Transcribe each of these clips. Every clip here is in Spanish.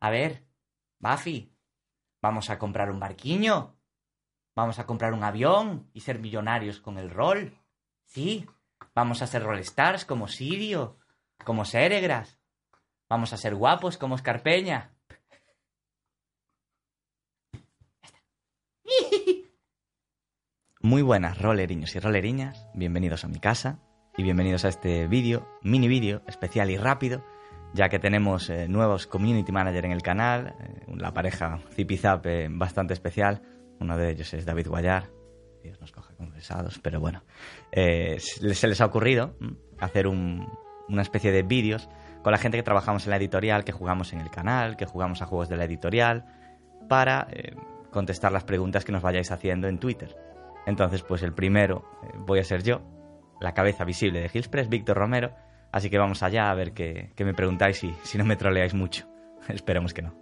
A ver, Buffy, ¿vamos a comprar un barquiño? ¿Vamos a comprar un avión y ser millonarios con el rol? Sí, vamos a ser rollstars como Sirio, como Seregras. Vamos a ser guapos como Escarpeña. Muy buenas, roleriños y roleriñas. Bienvenidos a mi casa y bienvenidos a este vídeo, mini vídeo, especial y rápido, ya que tenemos eh, nuevos community manager en el canal, eh, la pareja Zipizap eh, bastante especial. Uno de ellos es David Guayar. Dios nos coja confesados, pero bueno. Se les ha ocurrido hacer un- una especie de vídeos con la gente que trabajamos en la editorial, que jugamos en el canal, que jugamos a juegos de la editorial, para contestar las preguntas que nos vayáis haciendo en Twitter. Entonces, pues el primero voy a ser yo, la cabeza visible de Hillspress, Víctor Romero. Así que vamos allá a ver qué, me preguntáis y si no me troleáis mucho. Esperemos que no.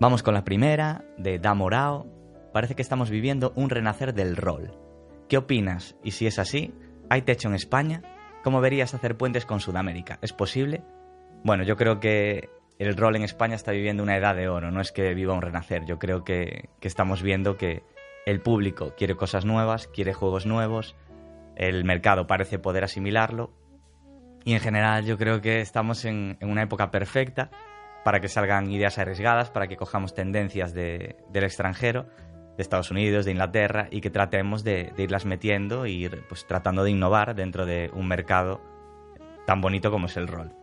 Vamos con la primera, de Damorao. Parece que estamos viviendo un renacer del rol. ¿Qué opinas? Y si es así, ¿hay techo en España? ¿Cómo verías hacer puentes con Sudamérica? ¿Es posible? Bueno, yo creo que el rol en España está viviendo una edad de oro, no es que viva un renacer. Yo creo que estamos viendo que el público quiere cosas nuevas, quiere juegos nuevos, el mercado parece poder asimilarlo y en general yo creo que estamos en, una época perfecta para que salgan ideas arriesgadas, para que cojamos tendencias de- del extranjero, de Estados Unidos, de Inglaterra, y que tratemos de, irlas metiendo y ir pues, tratando de innovar dentro de un mercado tan bonito como es el rol.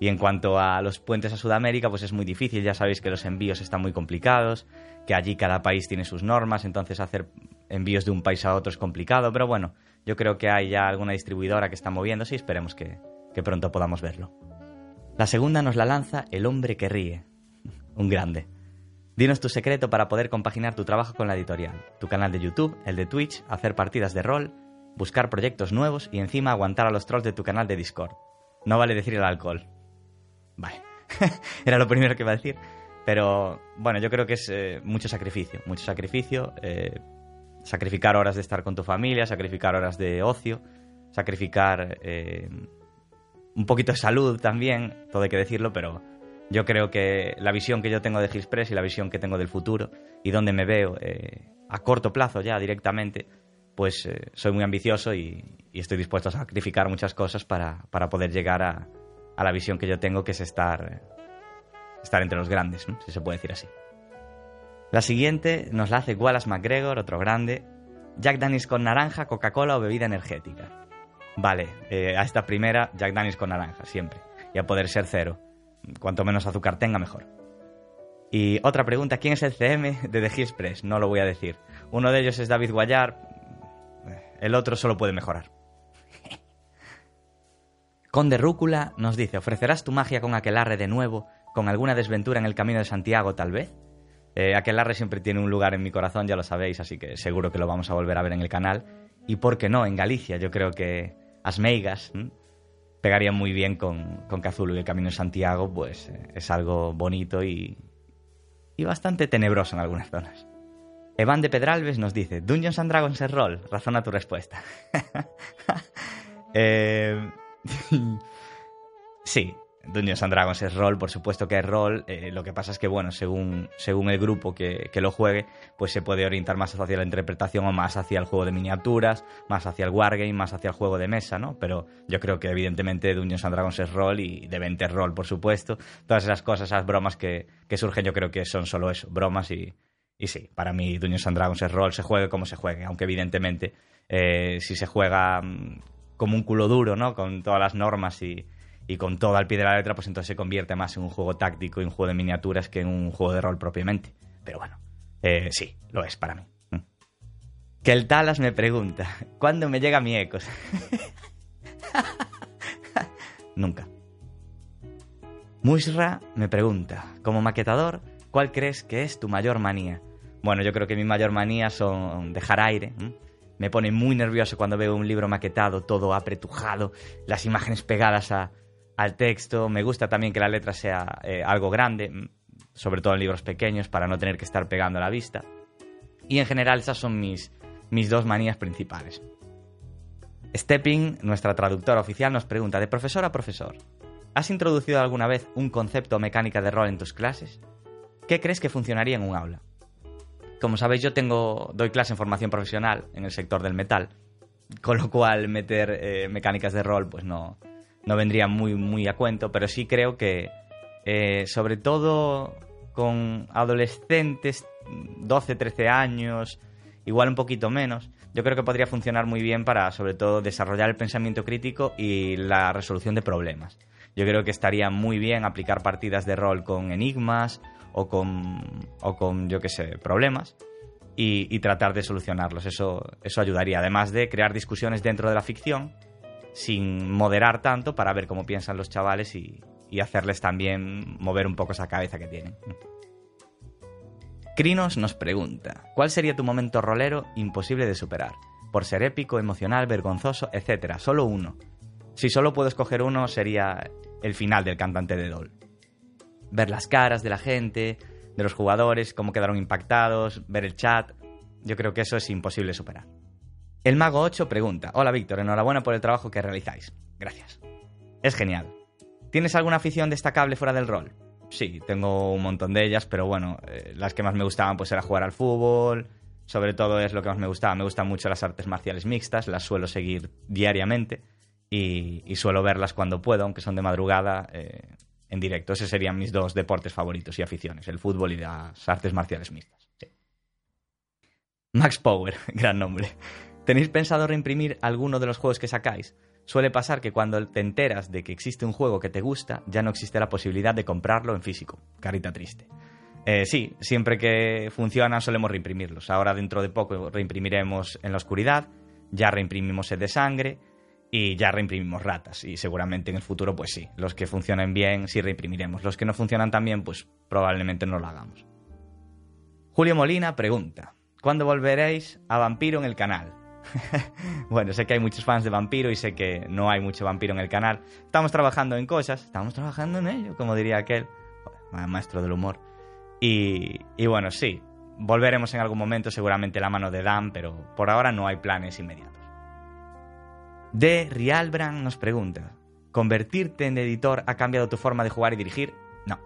Y en cuanto a los puentes a Sudamérica, pues es muy difícil, ya sabéis que los envíos están muy complicados, que allí cada país tiene sus normas, entonces hacer envíos de un país a otro es complicado, pero bueno, yo creo que hay ya alguna distribuidora que está moviéndose y esperemos que, que pronto podamos verlo. La segunda nos la lanza El hombre que ríe. Un grande. Dinos tu secreto para poder compaginar tu trabajo con la editorial, tu canal de YouTube, el de Twitch, hacer partidas de rol, buscar proyectos nuevos y encima aguantar a los trolls de tu canal de Discord. No vale decir el alcohol. Vale. Era lo primero que iba a decir. Pero bueno, yo creo que es eh, mucho sacrificio. Mucho sacrificio. eh, sacrificar horas de estar con tu familia, sacrificar horas de ocio, sacrificar eh, un poquito de salud también, todo hay que decirlo, pero yo creo que la visión que yo tengo de Gilspress y la visión que tengo del futuro y donde me veo eh, a corto plazo ya directamente, pues eh, soy muy ambicioso y, estoy dispuesto a sacrificar muchas cosas para, para poder llegar a, a la visión que yo tengo, que es estar, estar entre los grandes, si se puede decir así. La siguiente nos la hace Wallace McGregor, otro grande. Jack Daniels con naranja, Coca-Cola o bebida energética. Vale, eh, a esta primera, Jack Daniels con naranja, siempre. Y a poder ser cero. Cuanto menos azúcar tenga, mejor. Y otra pregunta, ¿quién es el CM de The Hills Press? No lo voy a decir. Uno de ellos es David Guayar, el otro solo puede mejorar. Conde Rúcula nos dice, ¿ofrecerás tu magia con Aquelarre de nuevo, con alguna desventura en el camino de Santiago tal vez? Eh, Aquelarre siempre tiene un lugar en mi corazón, ya lo sabéis, así que seguro que lo vamos a volver a ver en el canal. Y por qué no, en Galicia, yo creo que Asmeigas ¿m? pegaría muy bien con, con Cazulu y el Camino de Santiago, pues eh, es algo bonito y, y bastante tenebroso en algunas zonas. Evan de Pedralbes nos dice, Dungeons and Dragons es rol, razona tu respuesta. Eh, sí, Dungeons and Dragons es rol, por supuesto que es rol. eh, lo que pasa es que, bueno, según, según el grupo que, que lo juegue, pues se puede orientar más hacia la interpretación o más hacia el juego de miniaturas, más hacia el wargame, más hacia el juego de mesa, ¿no? Pero yo creo que, evidentemente, Dungeons and Dragons es rol y de 20 es rol, por supuesto. Todas esas cosas, esas bromas que, que surgen, yo creo que son solo eso, bromas y, y sí, para mí Dungeons and Dragons es rol, se juegue como se juegue, aunque evidentemente eh, si se juega mm, como un culo duro, ¿no? Con todas las normas y, y con todo al pie de la letra, pues entonces se convierte más en un juego táctico y un juego de miniaturas que en un juego de rol propiamente. Pero bueno, eh, sí, lo es para mí. Mm. Que el Talas me pregunta, ¿cuándo me llega mi Ecos? Nunca. Muisra me pregunta, como maquetador, ¿cuál crees que es tu mayor manía? Bueno, yo creo que mi mayor manía son dejar aire. Me pone muy nervioso cuando veo un libro maquetado, todo apretujado, las imágenes pegadas al texto. Me gusta también que la letra sea eh, algo grande, sobre todo en libros pequeños, para no tener que estar pegando la vista. Y en general esas son mis, mis dos manías principales. Stepping, nuestra traductora oficial, nos pregunta, de profesor a profesor, ¿has introducido alguna vez un concepto o mecánica de rol en tus clases? ¿Qué crees que funcionaría en un aula? Como sabéis, yo tengo, doy clase en formación profesional en el sector del metal, con lo cual meter eh, mecánicas de rol pues no, no vendría muy, muy a cuento, pero sí creo que, eh, sobre todo con adolescentes, 12, 13 años, igual un poquito menos, yo creo que podría funcionar muy bien para, sobre todo, desarrollar el pensamiento crítico y la resolución de problemas. Yo creo que estaría muy bien aplicar partidas de rol con enigmas o con, o con yo qué sé, problemas y, tratar de solucionarlos. Eso, eso ayudaría, además de crear discusiones dentro de la ficción sin moderar tanto para ver cómo piensan los chavales y, hacerles también mover un poco esa cabeza que tienen. Crinos nos pregunta, ¿cuál sería tu momento rolero imposible de superar? Por ser épico, emocional, vergonzoso, etcétera, solo uno. Si solo puedo escoger uno, sería el final del cantante de Doll ver las caras de la gente, de los jugadores, cómo quedaron impactados, ver el chat. Yo creo que eso es imposible superar. El Mago 8 pregunta, hola Víctor, enhorabuena por el trabajo que realizáis. Gracias. Es genial. ¿Tienes alguna afición destacable fuera del rol? Sí, tengo un montón de ellas, pero bueno, eh, las que más me gustaban pues era jugar al fútbol, sobre todo es lo que más me gustaba. Me gustan mucho las artes marciales mixtas, las suelo seguir diariamente y, suelo verlas cuando puedo, aunque son de madrugada. Eh, en directo. Esos serían mis dos deportes favoritos y aficiones, el fútbol y las artes marciales mixtas. Max Power, gran nombre. ¿Tenéis pensado reimprimir alguno de los juegos que sacáis? Suele pasar que cuando te enteras de que existe un juego que te gusta, ya no existe la posibilidad de comprarlo en físico. Carita triste. Eh, sí, siempre que funciona solemos reimprimirlos. Ahora dentro de poco reimprimiremos En la Oscuridad, ya reimprimimos Sed de Sangre, y ya reimprimimos ratas. Y seguramente en el futuro, pues sí, los que funcionen bien sí reimprimiremos. Los que no funcionan tan bien, pues probablemente no lo hagamos. Julio Molina pregunta, ¿cuándo volveréis a Vampiro en el canal? bueno, sé que hay muchos fans de Vampiro y sé que no hay mucho Vampiro en el canal. Estamos trabajando en cosas, estamos trabajando en ello, como diría aquel maestro del humor. Y, bueno, sí, volveremos en algún momento, seguramente la mano de Dan, pero por ahora no hay planes inmediatos. De Rialbrand nos pregunta, ¿convertirte en editor ha cambiado tu forma de jugar y dirigir? No,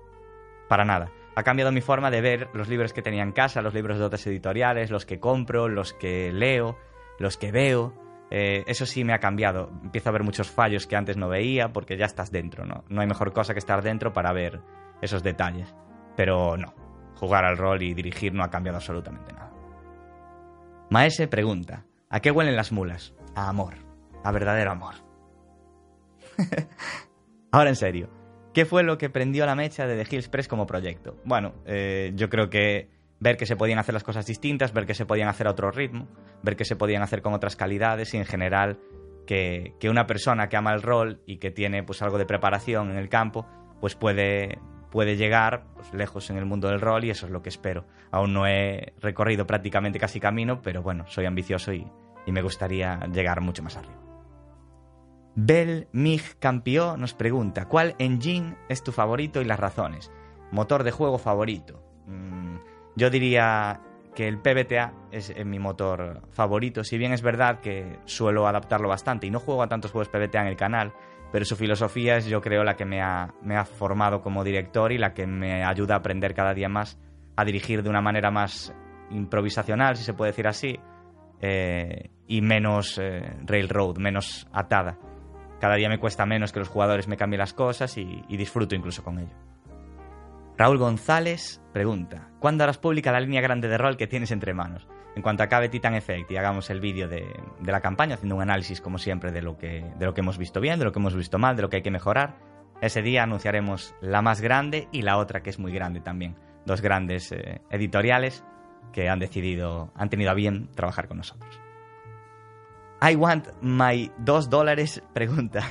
para nada. Ha cambiado mi forma de ver los libros que tenía en casa, los libros de otras editoriales, los que compro, los que leo, los que veo. Eh, eso sí me ha cambiado. Empiezo a ver muchos fallos que antes no veía porque ya estás dentro, ¿no? No hay mejor cosa que estar dentro para ver esos detalles. Pero no, jugar al rol y dirigir no ha cambiado absolutamente nada. Maese pregunta, ¿a qué huelen las mulas? A amor a verdadero amor. Ahora en serio, ¿qué fue lo que prendió la mecha de The Hills Press como proyecto? Bueno, eh, yo creo que ver que se podían hacer las cosas distintas, ver que se podían hacer a otro ritmo, ver que se podían hacer con otras calidades y en general que, una persona que ama el rol y que tiene pues algo de preparación en el campo, pues puede, puede llegar pues, lejos en el mundo del rol y eso es lo que espero. Aún no he recorrido prácticamente casi camino, pero bueno, soy ambicioso y me gustaría llegar mucho más arriba. Bel Mig Campió nos pregunta, ¿cuál engine es tu favorito y las razones? Motor de juego favorito. Mm, yo diría que el PBTA es mi motor favorito, si bien es verdad que suelo adaptarlo bastante y no juego a tantos juegos PBTA en el canal, pero su filosofía es yo creo la que me ha, formado como director y la que me ayuda a aprender cada día más a dirigir de una manera más improvisacional, si se puede decir así, eh, y menos eh, railroad, menos atada cada día me cuesta menos que los jugadores me cambien las cosas y, disfruto incluso con ello. Raúl González pregunta, ¿cuándo harás pública la línea grande de rol que tienes entre manos? En cuanto acabe Titan Effect y hagamos el vídeo de, la campaña, haciendo un análisis como siempre de lo, que, hemos visto bien, de lo que hemos visto mal, de lo que hay que mejorar, ese día anunciaremos la más grande y la otra que es muy grande también. Dos grandes eh, editoriales que han decidido, han tenido a bien trabajar con nosotros. I want my 2 dólares pregunta,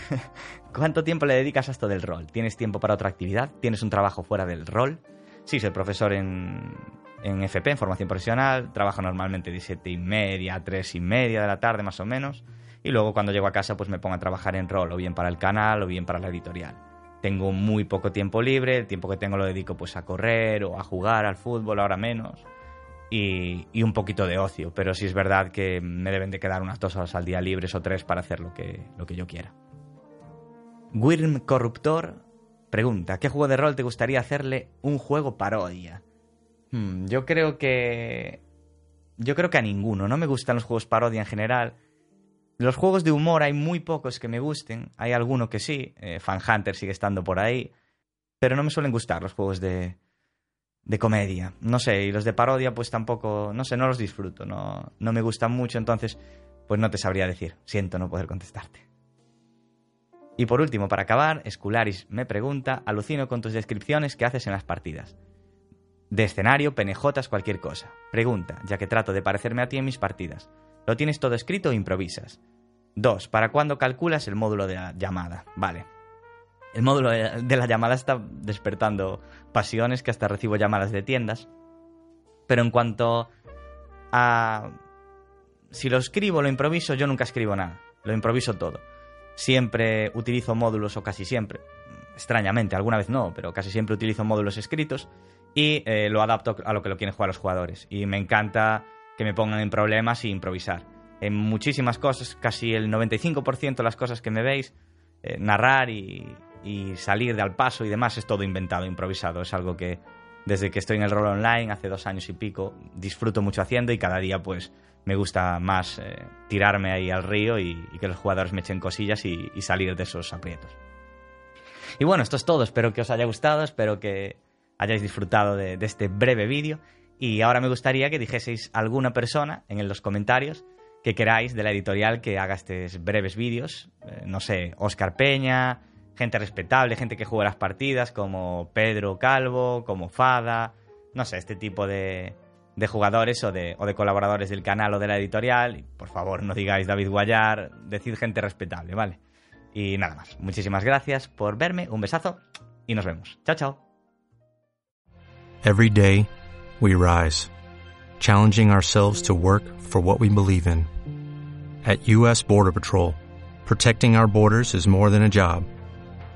¿Cuánto tiempo le dedicas a esto del rol? ¿Tienes tiempo para otra actividad? ¿Tienes un trabajo fuera del rol? Sí, soy profesor en, en FP, en formación profesional. Trabajo normalmente de siete y media a tres y media de la tarde, más o menos. Y luego cuando llego a casa, pues me pongo a trabajar en rol, o bien para el canal, o bien para la editorial. Tengo muy poco tiempo libre, el tiempo que tengo lo dedico pues a correr o a jugar al fútbol, ahora menos. Y, y, un poquito de ocio, pero sí es verdad que me deben de quedar unas dos horas al día libres o tres para hacer lo que, lo que yo quiera. Wyrm Corruptor pregunta, ¿qué juego de rol te gustaría hacerle un juego parodia? Hmm, yo creo que... Yo creo que a ninguno. No me gustan los juegos parodia en general. Los juegos de humor hay muy pocos que me gusten. Hay alguno que sí. Eh, Fan Hunter sigue estando por ahí. Pero no me suelen gustar los juegos de, de comedia. No sé, y los de parodia pues tampoco, no sé, no los disfruto. No, no me gustan mucho, entonces pues no te sabría decir. Siento no poder contestarte. Y por último, para acabar, Escularis me pregunta, alucino con tus descripciones que haces en las partidas. De escenario, penejotas, cualquier cosa. Pregunta, ya que trato de parecerme a ti en mis partidas. ¿Lo tienes todo escrito o improvisas? 2. ¿Para cuándo calculas el módulo de la llamada? Vale. El módulo de la llamada está despertando pasiones que hasta recibo llamadas de tiendas. Pero en cuanto a... Si lo escribo, lo improviso, yo nunca escribo nada. Lo improviso todo siempre utilizo módulos, o casi siempre, extrañamente, alguna vez no, pero casi siempre utilizo módulos escritos y eh, lo adapto a lo que lo quieren jugar los jugadores. Y me encanta que me pongan en problemas y improvisar. En muchísimas cosas, casi el 95% de las cosas que me veis, eh, narrar y, y salir de al paso y demás es todo inventado, improvisado. Es algo que desde que estoy en el rol online, hace dos años y pico, disfruto mucho haciendo y cada día pues me gusta más eh, tirarme ahí al río y, que los jugadores me echen cosillas y, salir de esos aprietos. Y bueno, esto es todo, espero que os haya gustado, espero que hayáis disfrutado de, este breve vídeo. Y ahora me gustaría que dijeseis alguna persona en los comentarios que queráis de la editorial que haga estos breves vídeos, eh, no sé, Oscar Peña, gente respetable, gente que juega las partidas como Pedro Calvo, como Fada, no sé, este tipo de, de jugadores o de, o de colaboradores del canal o de la editorial. por favor, no digáis David Guayar, decid gente respetable, ¿vale? Y nada más. Muchísimas gracias por verme, un besazo y nos vemos. Chao, chao. Every day we rise, challenging ourselves to work for what we believe in. At US Border Patrol, protecting our borders is more than a job.